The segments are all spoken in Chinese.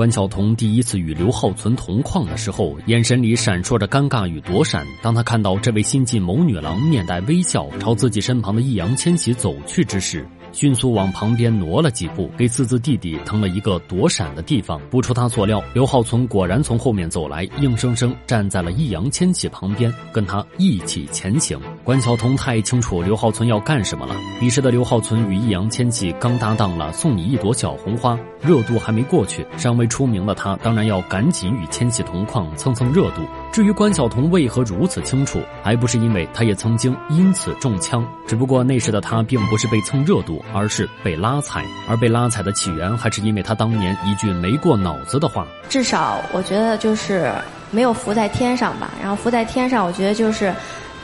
关晓彤第一次与刘浩存同框的时候，眼神里闪烁着尴尬与躲闪。当她看到这位新晋谋女郎面带微笑朝自己身旁的易烊千玺走去之时，迅速往旁边挪了几步，给四字弟弟腾了一个躲闪的地方。不出他所料，刘浩存果然从后面走来，硬生生站在了易烊千玺旁边，跟他一起前行。关晓彤太清楚刘浩存要干什么了。彼时的刘浩存与易烊千玺刚搭档了《送你一朵小红花》，热度还没过去，尚未出名的他当然要赶紧与千玺同框蹭蹭热度。至于关晓彤为何如此清楚，还不是因为她也曾经因此中枪，只不过那时的她并不是被蹭热度。而是被拉踩，而被拉踩的起源还是因为她当年一句没过脑子的话。至少我觉得就是没有浮在天上吧。然后浮在天上，我觉得就是，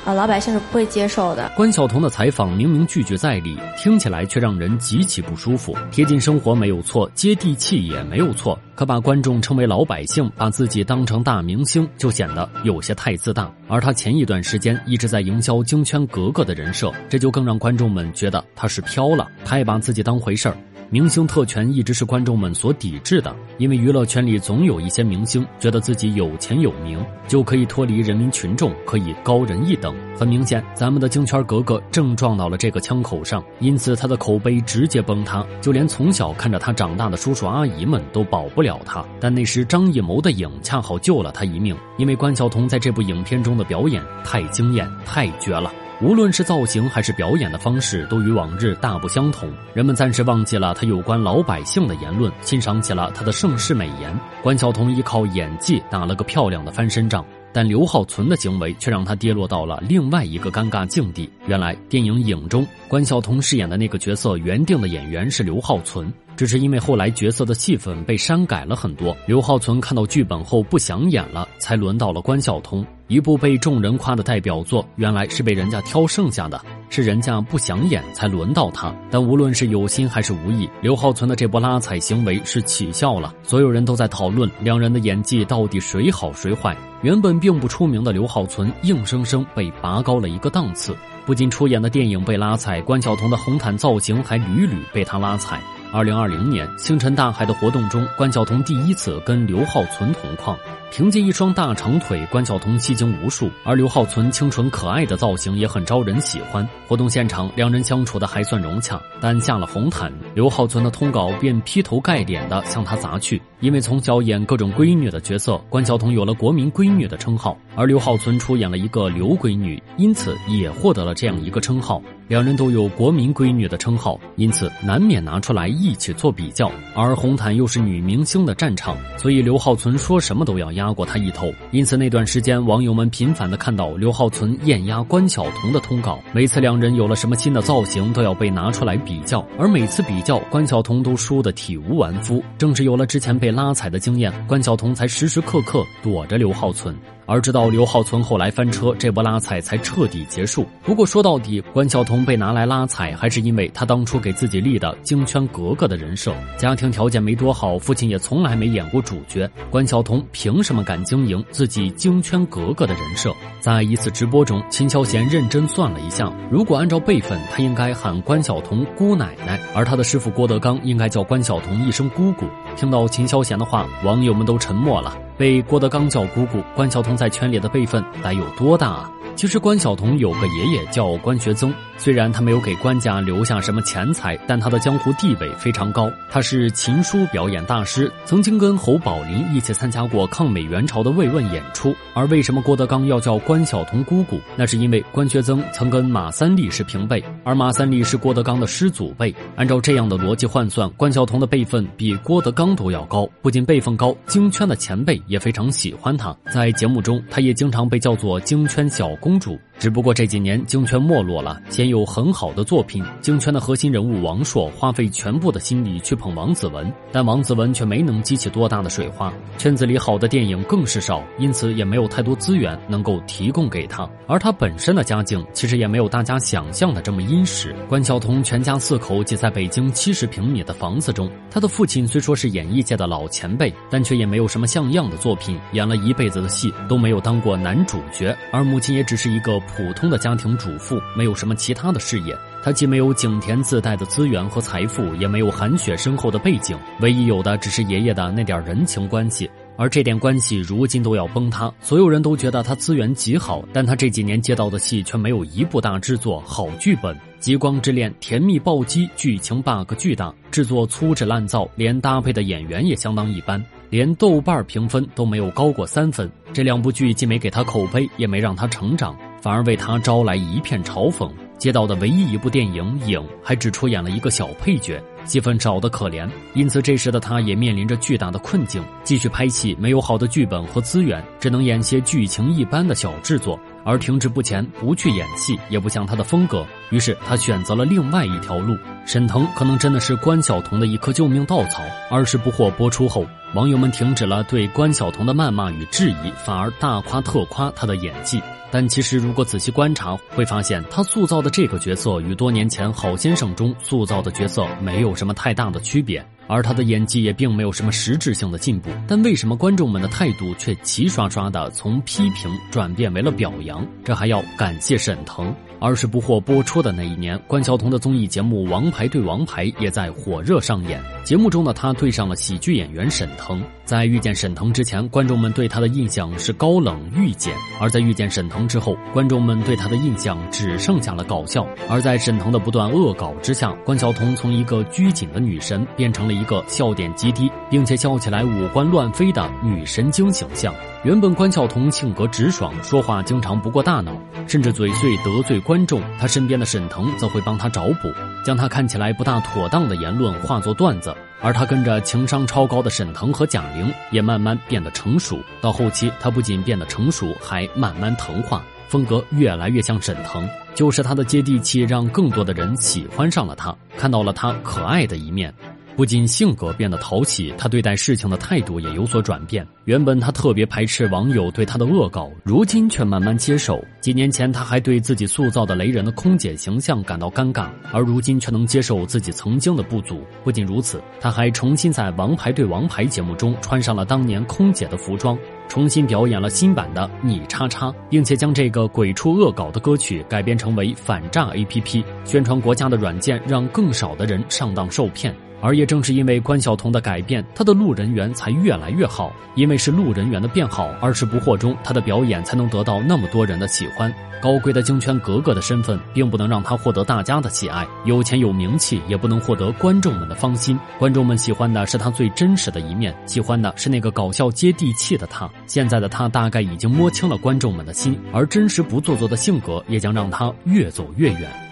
呃，老百姓是不会接受的。关晓彤的采访明明句句在理，听起来却让人极其不舒服。贴近生活没有错，接地气也没有错。可把观众称为老百姓，把自己当成大明星，就显得有些太自大。而他前一段时间一直在营销京圈格格的人设，这就更让观众们觉得他是飘了，太把自己当回事儿。明星特权一直是观众们所抵制的，因为娱乐圈里总有一些明星觉得自己有钱有名，就可以脱离人民群众，可以高人一等。很明显，咱们的京圈格格正撞到了这个枪口上，因此他的口碑直接崩塌，就连从小看着他长大的叔叔阿姨们都保不了他。但那时张艺谋的影恰好救了他一命，因为关晓彤在这部影片中的表演太惊艳、太绝了。无论是造型还是表演的方式，都与往日大不相同。人们暂时忘记了他有关老百姓的言论，欣赏起了他的盛世美颜。关晓彤依靠演技打了个漂亮的翻身仗，但刘浩存的行为却让他跌落到了另外一个尴尬境地。原来，电影《影》中关晓彤饰演的那个角色原定的演员是刘浩存，只是因为后来角色的戏份被删改了很多，刘浩存看到剧本后不想演了，才轮到了关晓彤。一部被众人夸的代表作，原来是被人家挑剩下的，是人家不想演才轮到他。但无论是有心还是无意，刘浩存的这波拉踩行为是起效了。所有人都在讨论两人的演技到底谁好谁坏。原本并不出名的刘浩存，硬生生被拔高了一个档次。不仅出演的电影被拉踩，关晓彤的红毯造型还屡屡被他拉踩。二零二零年星辰大海的活动中，关晓彤第一次跟刘浩存同框。凭借一双大长腿，关晓彤吸睛无数，而刘浩存清纯可爱的造型也很招人喜欢。活动现场，两人相处的还算融洽，但下了红毯，刘浩存的通稿便劈头盖脸的向他砸去。因为从小演各种闺女的角色，关晓彤有了“国民闺女”的称号，而刘浩存出演了一个刘闺女，因此也获得了这样一个称号。两人都有“国民闺女”的称号，因此难免拿出来一起做比较。而红毯又是女明星的战场，所以刘浩存说什么都要压过她一头。因此那段时间，网友们频繁的看到刘浩存艳压关晓彤的通稿。每次两人有了什么新的造型，都要被拿出来比较，而每次比较，关晓彤都输得体无完肤。正是有了之前被拉踩的经验，关晓彤才时时刻刻躲着刘浩存。而直到刘浩存后来翻车，这波拉踩才彻底结束。不过说到底，关晓彤被拿来拉踩，还是因为她当初给自己立的京圈格格的人设。家庭条件没多好，父亲也从来没演过主角，关晓彤凭什么敢经营自己京圈格格的人设？在一次直播中，秦霄贤认真算了一下，如果按照辈分，他应该喊关晓彤姑奶奶，而他的师傅郭德纲应该叫关晓彤一声姑姑。听到秦霄贤的话，网友们都沉默了。被郭德纲叫姑姑，关晓彤在圈里的辈分得有多大啊？其实关晓彤有个爷爷叫关学增，虽然他没有给关家留下什么钱财，但他的江湖地位非常高。他是琴书表演大师，曾经跟侯宝林一起参加过抗美援朝的慰问演出。而为什么郭德纲要叫关晓彤姑姑？那是因为关学增曾跟马三立是平辈，而马三立是郭德纲的师祖辈。按照这样的逻辑换算，关晓彤的辈分比郭德纲都要高。不仅辈分高，京圈的前辈也非常喜欢他。在节目中，他也经常被叫做京圈小。公主，只不过这几年京圈没落了，鲜有很好的作品。京圈的核心人物王朔花费全部的心力去捧王子文，但王子文却没能激起多大的水花。圈子里好的电影更是少，因此也没有太多资源能够提供给他。而他本身的家境其实也没有大家想象的这么殷实。关晓彤全家四口挤在北京七十平米的房子中，他的父亲虽说是演艺界的老前辈，但却也没有什么像样的作品，演了一辈子的戏都没有当过男主角，而母亲也只。是一个普通的家庭主妇，没有什么其他的事业。他既没有景田自带的资源和财富，也没有韩雪深厚的背景，唯一有的只是爷爷的那点人情关系。而这点关系如今都要崩塌，所有人都觉得他资源极好，但他这几年接到的戏却没有一部大制作、好剧本。《极光之恋》甜蜜暴击，剧情 bug 巨大，制作粗制滥造，连搭配的演员也相当一般，连豆瓣评分都没有高过三分。这两部剧既没给他口碑，也没让他成长，反而为他招来一片嘲讽。接到的唯一一部电影《影》，还只出演了一个小配角。戏份少得可怜，因此这时的他也面临着巨大的困境。继续拍戏没有好的剧本和资源，只能演些剧情一般的小制作。而停滞不前，不去演戏也不像他的风格。于是他选择了另外一条路。沈腾可能真的是关晓彤的一颗救命稻草。二十不惑播出后，网友们停止了对关晓彤的谩骂与质疑，反而大夸特夸她的演技。但其实，如果仔细观察，会发现他塑造的这个角色与多年前《好先生》中塑造的角色没有什么太大的区别，而他的演技也并没有什么实质性的进步。但为什么观众们的态度却齐刷刷的从批评转变为了表扬？这还要感谢沈腾。二十不惑播出的那一年，关晓彤的综艺节目《王牌对王牌》也在火热上演。节目中的他对上了喜剧演员沈腾。在遇见沈腾之前，观众们对他的印象是高冷御姐；而在遇见沈腾之后，观众们对他的印象只剩下了搞笑。而在沈腾的不断恶搞之下，关晓彤从一个拘谨的女神变成了一个笑点极低，并且笑起来五官乱飞的女神经形象。原本关晓彤性格直爽，说话经常不过大脑，甚至嘴碎得罪观众。她身边的沈腾则会帮她找补，将她看起来不大妥当的言论化作段子。而他跟着情商超高的沈腾和贾玲，也慢慢变得成熟。到后期，他不仅变得成熟，还慢慢腾化，风格越来越像沈腾。就是他的接地气，让更多的人喜欢上了他，看到了他可爱的一面。不仅性格变得讨喜，他对待事情的态度也有所转变。原本他特别排斥网友对他的恶搞，如今却慢慢接受。几年前他还对自己塑造的雷人的空姐形象感到尴尬，而如今却能接受自己曾经的不足。不仅如此，他还重新在《王牌对王牌》节目中穿上了当年空姐的服装，重新表演了新版的你叉叉，并且将这个鬼畜恶搞的歌曲改编成为反诈 APP，宣传国家的软件，让更少的人上当受骗。而也正是因为关晓彤的改变，她的路人缘才越来越好。因为是路人缘的变好，二十不惑中她的表演才能得到那么多人的喜欢。高贵的京圈格格的身份，并不能让她获得大家的喜爱；有钱有名气，也不能获得观众们的芳心。观众们喜欢的是她最真实的一面，喜欢的是那个搞笑接地气的她。现在的她大概已经摸清了观众们的心，而真实不做作的性格，也将让她越走越远。